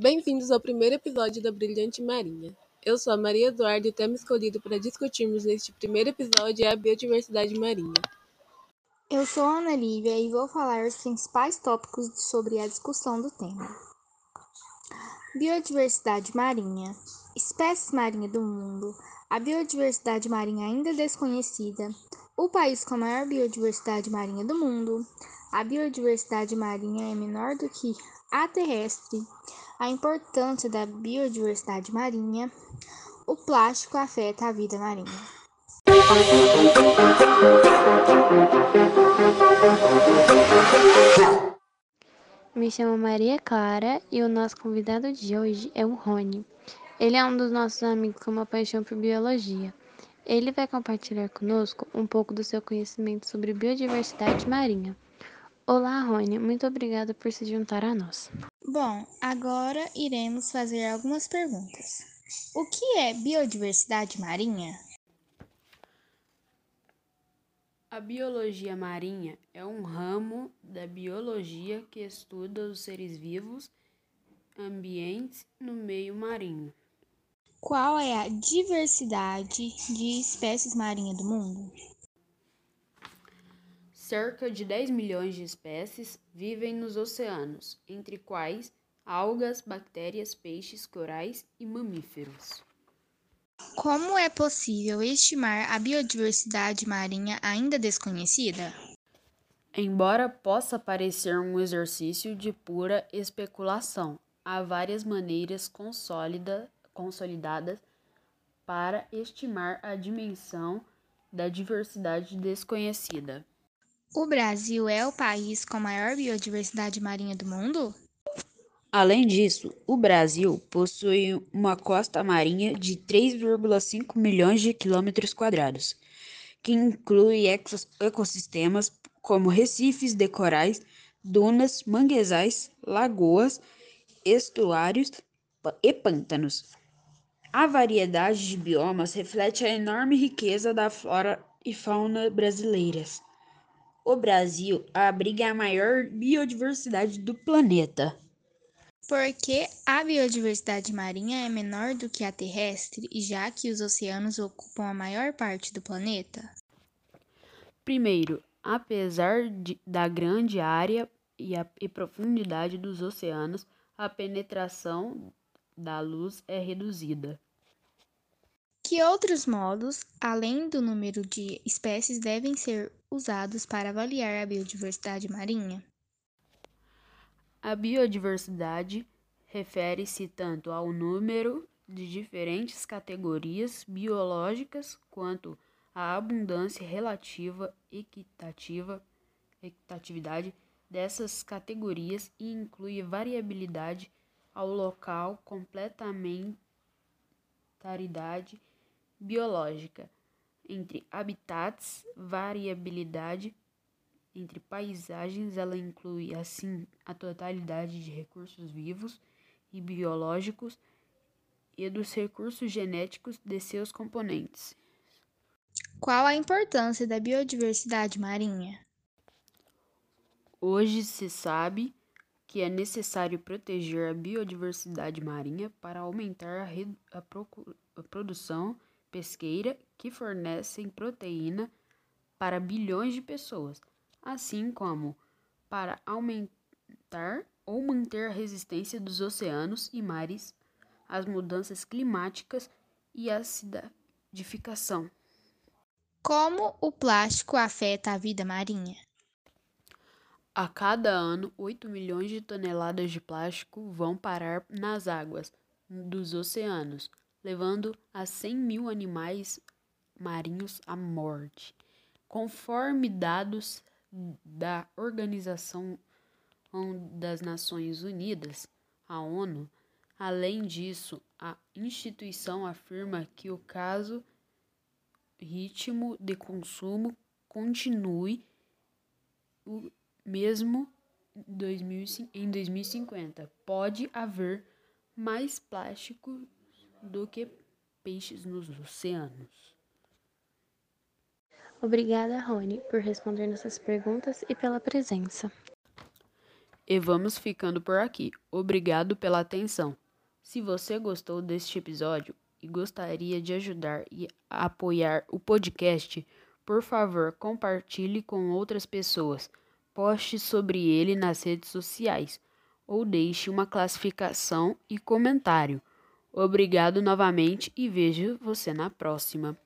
Bem-vindos ao primeiro episódio da Brilhante Marinha. Eu sou a Maria Eduarda e o tema escolhido para discutirmos neste primeiro episódio é a biodiversidade marinha. Eu sou a Ana Lívia e vou falar os principais tópicos sobre a discussão do tema. Biodiversidade marinha, espécies marinhas do mundo, a biodiversidade marinha ainda desconhecida, o país com a maior biodiversidade marinha do mundo, a biodiversidade marinha é menor do que a terrestre, a importância da biodiversidade marinha, o plástico afeta a vida marinha. Me chamo Maria Clara e o nosso convidado de hoje é o Rony. Ele é um dos nossos amigos com uma paixão por biologia. Ele vai compartilhar conosco um pouco do seu conhecimento sobre biodiversidade marinha. Olá, Rony, muito obrigada por se juntar a nós. Bom, agora iremos fazer algumas perguntas. O que é biodiversidade marinha? A biologia marinha é um ramo da biologia que estuda os seres vivos ambientes no meio marinho. Qual é a diversidade de espécies marinhas do mundo? Cerca de 10 milhões de espécies vivem nos oceanos, entre quais algas, bactérias, peixes, corais e mamíferos. Como é possível estimar a biodiversidade marinha ainda desconhecida? Embora possa parecer um exercício de pura especulação, há várias maneiras consolidadas para estimar a dimensão da diversidade desconhecida. O Brasil é o país com maior biodiversidade marinha do mundo? Além disso, o Brasil possui uma costa marinha de 3,5 milhões de quilômetros quadrados, que inclui ecossistemas como recifes de corais, dunas, manguezais, lagoas, estuários e pântanos. A variedade de biomas reflete a enorme riqueza da flora e fauna brasileiras. O Brasil abriga a maior biodiversidade do planeta. Porque a biodiversidade marinha é menor do que a terrestre, já que os oceanos ocupam a maior parte do planeta? Primeiro, apesar de, da grande área e, a, e profundidade dos oceanos, a penetração da luz é reduzida. Que outros modos, além do número de espécies, devem ser usados para avaliar a biodiversidade marinha? A biodiversidade refere-se tanto ao número de diferentes categorias biológicas quanto à abundância relativa equitativa equitatividade dessas categorias e inclui variabilidade ao local, complementaridade biológica entre habitats, variabilidade entre paisagens, ela inclui assim a totalidade de recursos vivos e biológicos e dos recursos genéticos de seus componentes. Qual a importância da biodiversidade marinha? Hoje se sabe que é necessário proteger a biodiversidade marinha para aumentar a, a, a produção pesqueira que fornecem proteína para bilhões de pessoas, assim como para aumentar ou manter a resistência dos oceanos e mares às mudanças climáticas e à acidificação. Como o plástico afeta a vida marinha? A cada ano, 8 milhões de toneladas de plástico vão parar nas águas dos oceanos, levando a 100 mil animais marinhos à morte. Conforme dados da Organização das Nações Unidas, a ONU, além disso, a instituição afirma que o caso ritmo de consumo continue o mesmo em 2050. Pode haver mais plástico do que peixes nos oceanos. Obrigada, Rony, por responder nossas perguntas e pela presença. E vamos ficando por aqui. Obrigado pela atenção. Se você gostou deste episódio e gostaria de ajudar e apoiar o podcast, por favor, compartilhe com outras pessoas. Poste sobre ele nas redes sociais ou deixe uma classificação e comentário. Obrigado novamente e vejo você na próxima.